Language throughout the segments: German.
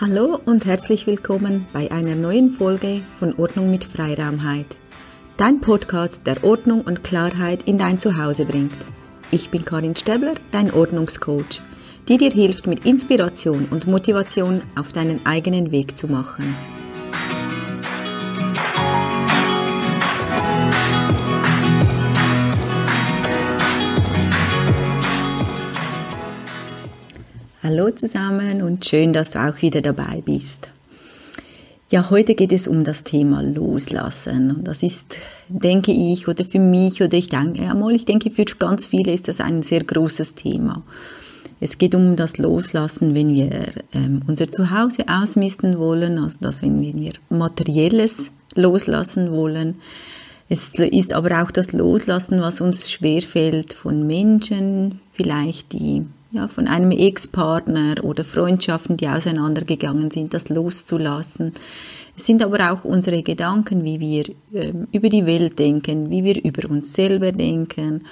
Hallo und herzlich willkommen bei einer neuen Folge von Ordnung mit Freiraumheit. Dein Podcast, der Ordnung und Klarheit in dein Zuhause bringt. Ich bin Karin Stäbler, dein Ordnungscoach, die dir hilft, mit Inspiration und Motivation auf deinen eigenen Weg zu machen. Hallo zusammen und schön, dass du auch wieder dabei bist. Ja, heute geht es um das Thema Loslassen. Und das ist, denke ich, oder für mich, oder ich denke einmal, ich denke, für ganz viele ist das ein sehr großes Thema. Es geht um das Loslassen, wenn wir ähm, unser Zuhause ausmisten wollen, also das, wenn wir Materielles loslassen wollen. Es ist aber auch das Loslassen, was uns schwerfällt von Menschen, vielleicht die ja, von einem Ex-Partner oder Freundschaften, die auseinandergegangen sind, das loszulassen. Es sind aber auch unsere Gedanken, wie wir äh, über die Welt denken, wie wir über uns selber denken.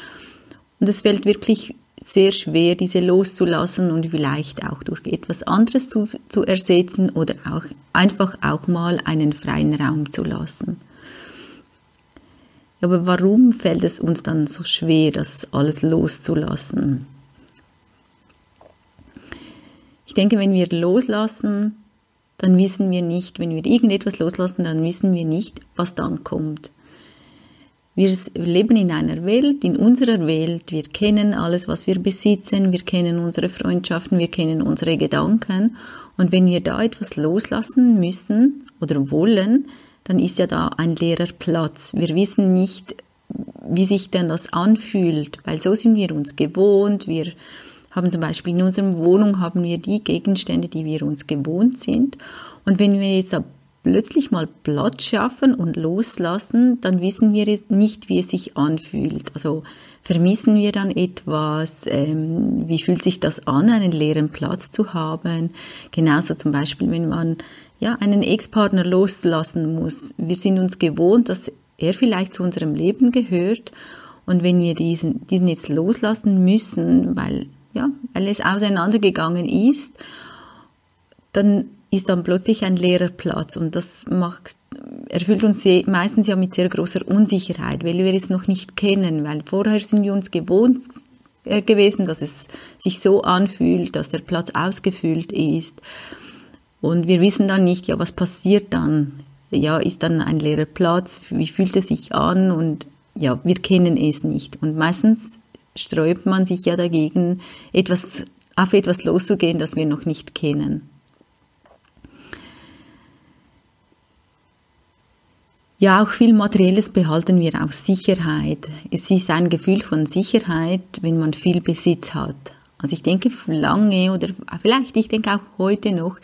Und es fällt wirklich sehr schwer, diese loszulassen und vielleicht auch durch etwas anderes zu, zu ersetzen oder auch einfach auch mal einen freien Raum zu lassen. Aber warum fällt es uns dann so schwer, das alles loszulassen? Ich denke, wenn wir loslassen, dann wissen wir nicht, wenn wir irgendetwas loslassen, dann wissen wir nicht, was dann kommt. Wir leben in einer Welt, in unserer Welt, wir kennen alles, was wir besitzen, wir kennen unsere Freundschaften, wir kennen unsere Gedanken. Und wenn wir da etwas loslassen müssen oder wollen, dann ist ja da ein leerer Platz. Wir wissen nicht, wie sich denn das anfühlt, weil so sind wir uns gewohnt, wir haben zum Beispiel in unserer Wohnung haben wir die Gegenstände, die wir uns gewohnt sind. Und wenn wir jetzt plötzlich mal Platz schaffen und loslassen, dann wissen wir nicht, wie es sich anfühlt. Also vermissen wir dann etwas? Ähm, wie fühlt sich das an, einen leeren Platz zu haben? Genauso zum Beispiel, wenn man ja einen Ex-Partner loslassen muss. Wir sind uns gewohnt, dass er vielleicht zu unserem Leben gehört. Und wenn wir diesen, diesen jetzt loslassen müssen, weil ja, weil es auseinandergegangen ist, dann ist dann plötzlich ein leerer Platz und das macht, erfüllt uns meistens ja mit sehr großer Unsicherheit, weil wir es noch nicht kennen, weil vorher sind wir uns gewohnt äh, gewesen, dass es sich so anfühlt, dass der Platz ausgefüllt ist und wir wissen dann nicht, ja, was passiert dann? Ja, ist dann ein leerer Platz? Wie fühlt es sich an? Und ja, wir kennen es nicht. Und meistens sträubt man sich ja dagegen, etwas, auf etwas loszugehen, das wir noch nicht kennen. Ja, auch viel Materielles behalten wir aus Sicherheit. Es ist ein Gefühl von Sicherheit, wenn man viel Besitz hat. Also ich denke, lange oder vielleicht, ich denke auch heute noch,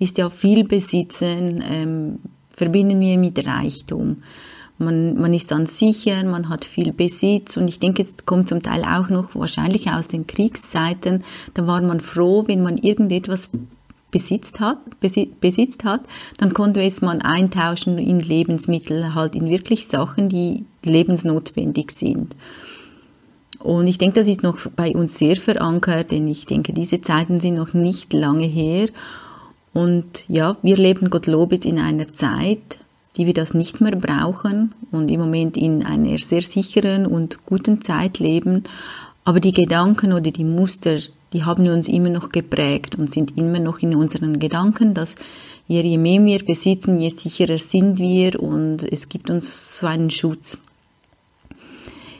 ist ja viel Besitzen, ähm, verbinden wir mit Reichtum. Man, man ist dann sicher, man hat viel Besitz und ich denke, es kommt zum Teil auch noch wahrscheinlich aus den Kriegszeiten. Da war man froh, wenn man irgendetwas besitzt hat, besitzt hat, dann konnte es man eintauschen in Lebensmittel, halt in wirklich Sachen, die lebensnotwendig sind. Und ich denke, das ist noch bei uns sehr verankert, denn ich denke, diese Zeiten sind noch nicht lange her. Und ja, wir leben Gottlob jetzt in einer Zeit, die wir das nicht mehr brauchen und im Moment in einer sehr sicheren und guten Zeit leben. Aber die Gedanken oder die Muster, die haben uns immer noch geprägt und sind immer noch in unseren Gedanken, dass wir, je mehr wir besitzen, je sicherer sind wir und es gibt uns so einen Schutz.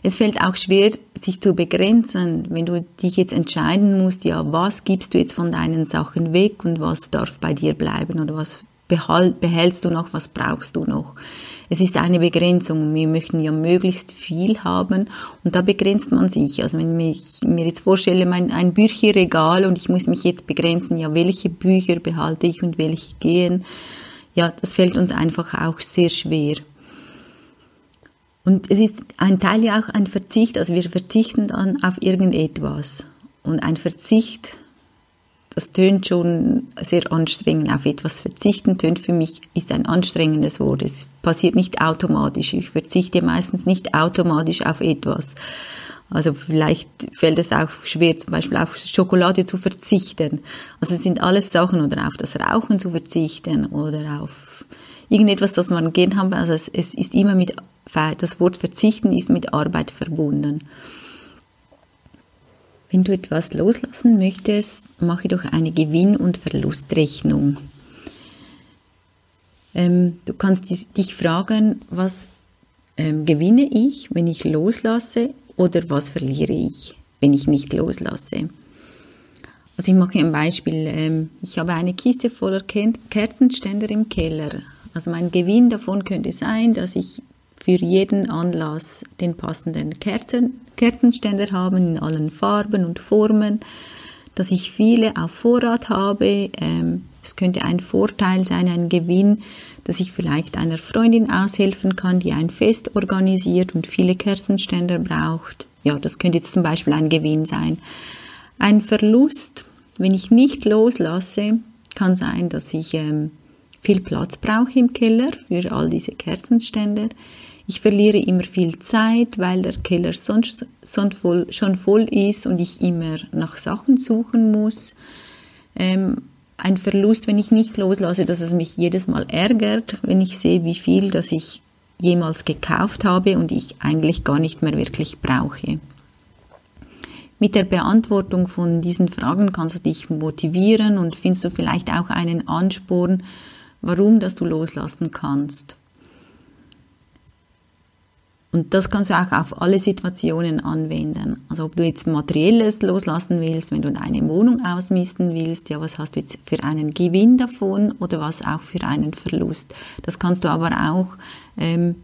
Es fällt auch schwer, sich zu begrenzen, wenn du dich jetzt entscheiden musst, ja, was gibst du jetzt von deinen Sachen weg und was darf bei dir bleiben oder was behältst du noch, was brauchst du noch. Es ist eine Begrenzung. Wir möchten ja möglichst viel haben und da begrenzt man sich. Also wenn ich mir jetzt vorstelle, mein, ein Bücherregal und ich muss mich jetzt begrenzen, ja, welche Bücher behalte ich und welche gehen, ja, das fällt uns einfach auch sehr schwer. Und es ist ein Teil ja auch ein Verzicht, also wir verzichten dann auf irgendetwas. Und ein Verzicht das tönt schon sehr anstrengend. Auf etwas verzichten tönt für mich, ist ein anstrengendes Wort. Es passiert nicht automatisch. Ich verzichte meistens nicht automatisch auf etwas. Also vielleicht fällt es auch schwer, zum Beispiel auf Schokolade zu verzichten. Also es sind alles Sachen oder auf das Rauchen zu verzichten oder auf irgendetwas, das man gern haben. Also es, es ist immer mit, das Wort verzichten ist mit Arbeit verbunden. Wenn du etwas loslassen möchtest, mache doch eine Gewinn- und Verlustrechnung. Ähm, du kannst dich fragen, was ähm, gewinne ich, wenn ich loslasse oder was verliere ich, wenn ich nicht loslasse. Also ich mache ein Beispiel. Ähm, ich habe eine Kiste voller Kerzenständer im Keller. Also mein Gewinn davon könnte sein, dass ich für jeden Anlass den passenden Kerzen, Kerzenständer habe in allen Farben und Formen, dass ich viele auf Vorrat habe. Ähm, es könnte ein Vorteil sein, ein Gewinn, dass ich vielleicht einer Freundin aushelfen kann, die ein Fest organisiert und viele Kerzenständer braucht. Ja, das könnte jetzt zum Beispiel ein Gewinn sein. Ein Verlust, wenn ich nicht loslasse, kann sein, dass ich ähm, viel Platz brauche im Keller für all diese Kerzenständer. Ich verliere immer viel Zeit, weil der Keller sonst, sonst voll, schon voll ist und ich immer nach Sachen suchen muss. Ähm, ein Verlust, wenn ich nicht loslasse, dass es mich jedes Mal ärgert, wenn ich sehe, wie viel, das ich jemals gekauft habe und ich eigentlich gar nicht mehr wirklich brauche. Mit der Beantwortung von diesen Fragen kannst du dich motivieren und findest du vielleicht auch einen Ansporn, warum dass du loslassen kannst. Und das kannst du auch auf alle Situationen anwenden. Also ob du jetzt materielles loslassen willst, wenn du deine Wohnung ausmisten willst, ja, was hast du jetzt für einen Gewinn davon oder was auch für einen Verlust. Das kannst du aber auch ähm,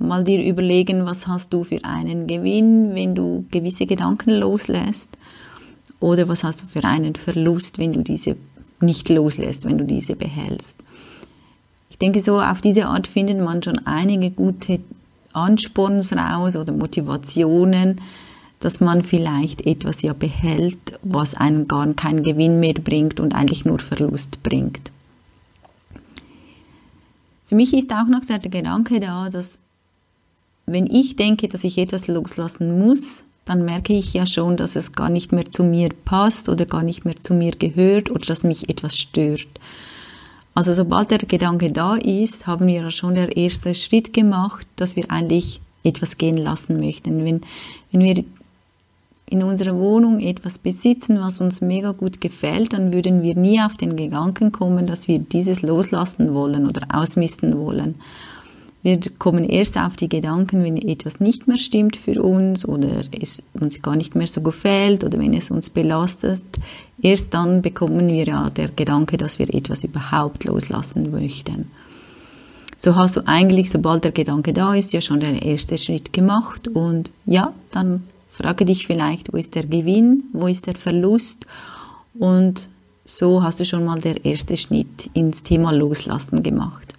mal dir überlegen, was hast du für einen Gewinn, wenn du gewisse Gedanken loslässt oder was hast du für einen Verlust, wenn du diese nicht loslässt, wenn du diese behältst. Ich denke, so auf diese Art findet man schon einige gute Ansporns raus oder Motivationen, dass man vielleicht etwas ja behält, was einem gar keinen Gewinn mehr bringt und eigentlich nur Verlust bringt. Für mich ist auch noch der Gedanke da, dass wenn ich denke, dass ich etwas loslassen muss, dann merke ich ja schon, dass es gar nicht mehr zu mir passt oder gar nicht mehr zu mir gehört oder dass mich etwas stört. Also sobald der Gedanke da ist, haben wir schon den ersten Schritt gemacht, dass wir eigentlich etwas gehen lassen möchten. Wenn, wenn wir in unserer Wohnung etwas besitzen, was uns mega gut gefällt, dann würden wir nie auf den Gedanken kommen, dass wir dieses loslassen wollen oder ausmisten wollen. Wir kommen erst auf die Gedanken, wenn etwas nicht mehr stimmt für uns oder es uns gar nicht mehr so gefällt oder wenn es uns belastet. Erst dann bekommen wir ja der Gedanke, dass wir etwas überhaupt loslassen möchten. So hast du eigentlich, sobald der Gedanke da ist, ja schon den ersten Schritt gemacht und ja, dann frage dich vielleicht, wo ist der Gewinn, wo ist der Verlust und so hast du schon mal der erste Schritt ins Thema Loslassen gemacht.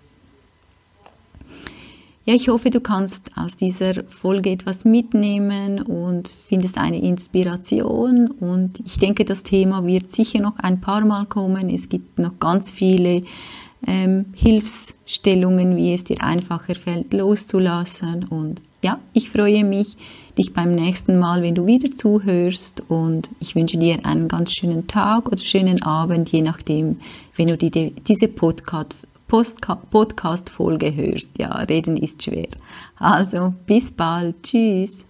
Ja, ich hoffe, du kannst aus dieser Folge etwas mitnehmen und findest eine Inspiration. Und ich denke, das Thema wird sicher noch ein paar Mal kommen. Es gibt noch ganz viele ähm, Hilfsstellungen, wie es dir einfacher fällt, loszulassen. Und ja, ich freue mich, dich beim nächsten Mal, wenn du wieder zuhörst. Und ich wünsche dir einen ganz schönen Tag oder schönen Abend, je nachdem, wenn du die, diese Podcast Podcast-Folge hörst. Ja, reden ist schwer. Also, bis bald. Tschüss.